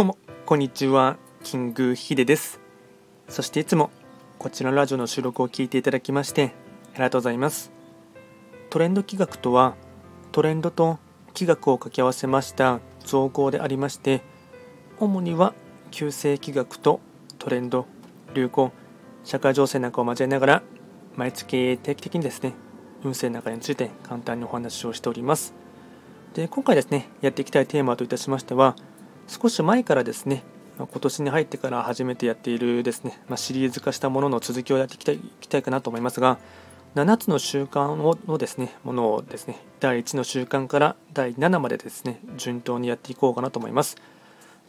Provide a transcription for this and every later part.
どうも、こんにちは。キングヒデです。そしていつもこちらのラジオの収録を聞いていただきましてありがとうございます。トレンド企画とは、トレンドと企画を掛け合わせました造語でありまして、主には旧世企画とトレンド、流行、社会情勢なんかを交えながら、毎月定期的にですね、運勢の中について簡単にお話をしております。で今回ですね、やっていきたいテーマといたしましては、少し前からですね、今年に入ってから初めてやっているですね、まあ、シリーズ化したものの続きをやっていきたいいきたいかなと思いますが、7つの習慣をのですね、ものをですね、第1の習慣から第7までですね、順当にやっていこうかなと思います。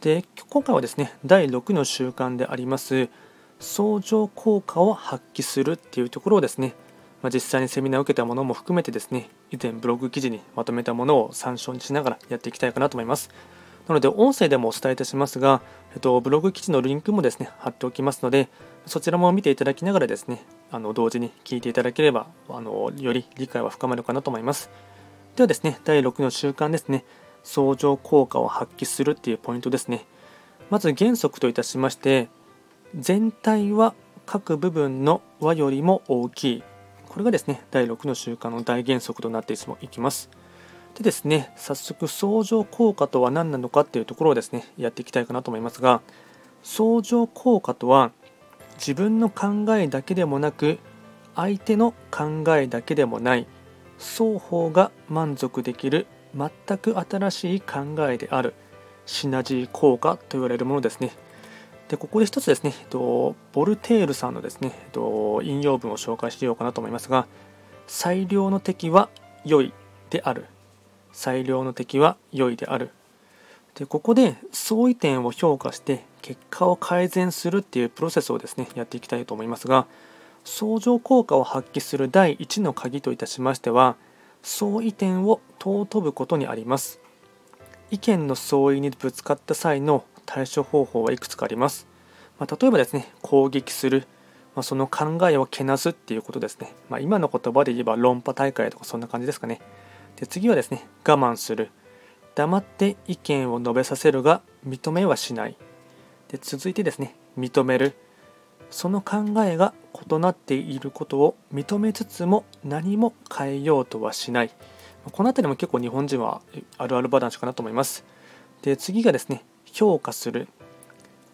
で、今回はですね、第6の習慣であります、相乗効果を発揮するっていうところをですね、まあ、実際にセミナーを受けたものも含めてですね、以前ブログ記事にまとめたものを参照にしながらやっていきたいかなと思います。なので、音声でもお伝えいたしますが、えっと、ブログ記事のリンクもですね、貼っておきますので、そちらも見ていただきながらですね、あの同時に聞いていただければあの、より理解は深まるかなと思います。ではですね、第6の習慣ですね、相乗効果を発揮するっていうポイントですね。まず原則といたしまして、全体は各部分の和よりも大きい。これがですね、第6の習慣の大原則となっていきます。でですね、早速相乗効果とは何なのかっていうところをですね、やっていきたいかなと思いますが、相乗効果とは自分の考えだけでもなく、相手の考えだけでもない、双方が満足できる全く新しい考えであるシナジー効果と言われるものですね。でここで一つですね、えっとボルテールさんのですね、えっと引用文を紹介しようかなと思いますが、最良の敵は良いである。最良の敵は良いである。でここで相違点を評価して結果を改善するっていうプロセスをですねやっていきたいと思いますが相乗効果を発揮する第1の鍵といたしましては相違点を尊ぶことにあります。意見の相違にぶつかった際の対処方法はいくつかあります、まあ、例えばですね攻撃する、まあ、その考えをけなすっていうことですね、まあ、今の言葉で言えば論破大会とかそんな感じですかね。で次はですね我慢する。黙って意見を述べさせるが認めはしない。で続いてですね認める。その考えが異なっていることを認めつつも何も変えようとはしない。この辺りも結構日本人はあるある話かなと思います。で次がですね評価する。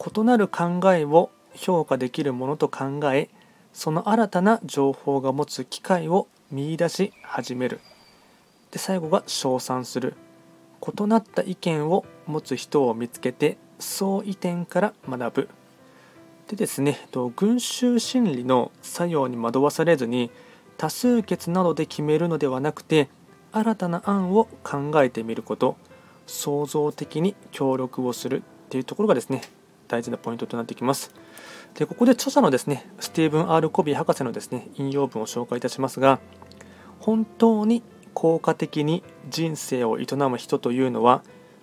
異なる考えを評価できるものと考えその新たな情報が持つ機会を見いだし始める。で最後が称賛する異なった意見を持つ人を見つけて相違点から学ぶ。でですね群衆心理の作用に惑わされずに多数決などで決めるのではなくて新たな案を考えてみること創造的に協力をするっていうところがですね大事なポイントとなってきます。でここで著者のですねスティーブン・アール・コビー博士のですね引用文を紹介いたしますが本当に効果的に人生を営む人というのは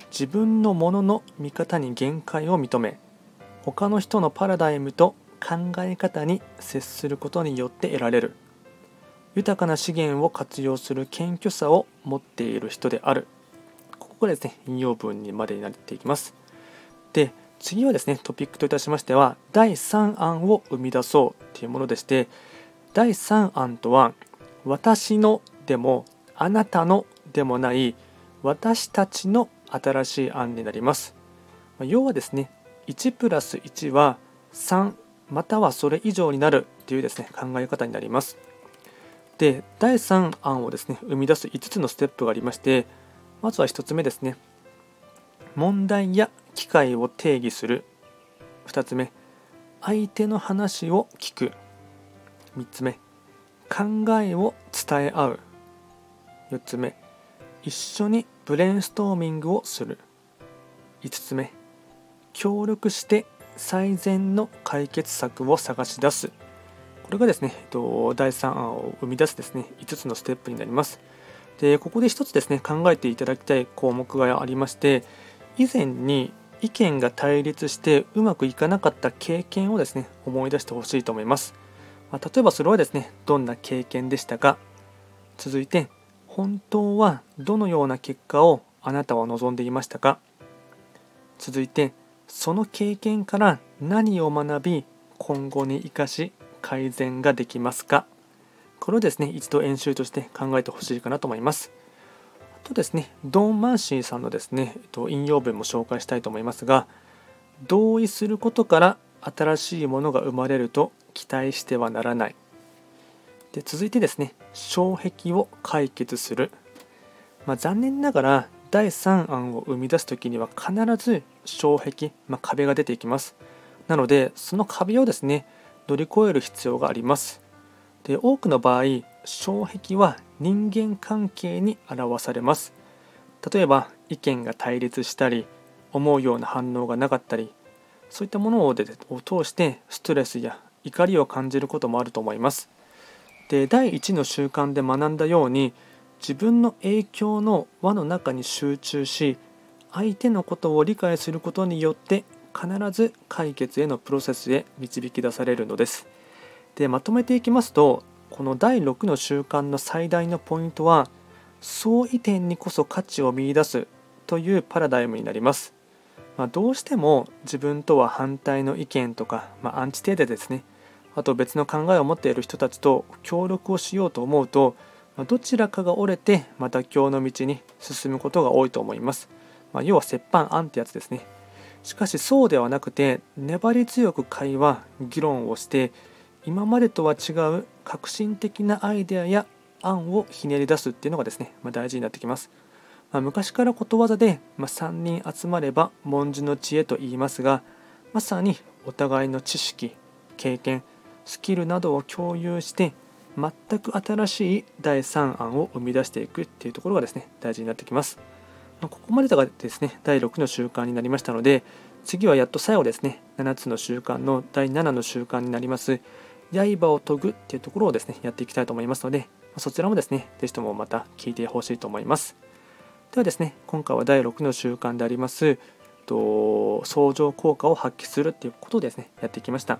自分のものの見方に限界を認め他の人のパラダイムと考え方に接することによって得られる。豊かな資源を活用する謙虚さを持っている人である。ここがですね引用文にまでになっていきます。で次はですねトピックといたしましては第3案を生み出そうというものでして第3案とは私のでもあなたのでもない私たちの新しい案になります。要はですね、1プラス1は3またはそれ以上になるというですね考え方になります。で、第3案をですね生み出す5つのステップがありまして、まずは1つ目ですね。問題や機会を定義する。2つ目、相手の話を聞く。3つ目、考えを伝え合う。4つ目。一緒にブレインストーミングをする。5つ目。協力して最善の解決策を探し出す。これがですねえっと第3案を生み出すですね5つのステップになります。でここで1つですね考えていただきたい項目がありまして以前に意見が対立してうまくいかなかった経験をですね思い出してほしいと思います、まあ、例えばそれはですねどんな経験でしたか？続いて本当はどのような結果をあなたは望んでいましたか？続いてその経験から何を学び今後に生かし改善ができますか？これをですね一度演習として考えてほしいかなと思います。あとですねドン・マンシーさんのですね、えっと、引用文も紹介したいと思いますが同意することから新しいものが生まれると期待してはならない。で続いてですね障壁を解決する、まあ、残念ながら第3案を生み出す時には必ず障壁、まあ、壁が出ていきます。なのでその壁をですね乗り越える必要があります。で多くの場合障壁は人間関係に表されます。例えば意見が対立したり思うような反応がなかったりそういったものをでを通してストレスや怒りを感じることもあると思います。で第1の習慣で学んだように自分の影響の輪の中に集中し相手のことを理解することによって必ず解決へのプロセスへ導き出されるのです。でまとめていきますとこの第6の習慣の最大のポイントは相違点にこそ価値を見いだすというパラダイムになります。まあ、どうしても自分とは反対の意見とか、まあ、アンチテーゼですねあと別の考えを持っている人たちと協力をしようと思うと、どちらかが折れて、ま妥協の道に進むことが多いと思います。ま要は折半案ってやつですね。しかしそうではなくて粘り強く会話議論をして今までとは違う革新的なアイデアや案をひねり出すっていうのがですね、まあ、大事になってきます。まあ、昔からことわざで、まあ、3人集まれば文字の知恵と言いますがまさにお互いの知識経験スキルなどを共有して全く新しい第3案を生み出していくっていうところがですね大事になってきます。ここまでがですね第6の習慣になりましたので次はやっと最後ですね7つの習慣の第7の習慣になります刃を研ぐっていうところをですねやっていきたいと思いますのでそちらもですね是非ともまた聞いてほしいと思いますではですね今回は第6の習慣でありますと相乗効果を発揮するっていうことをですねやっていきました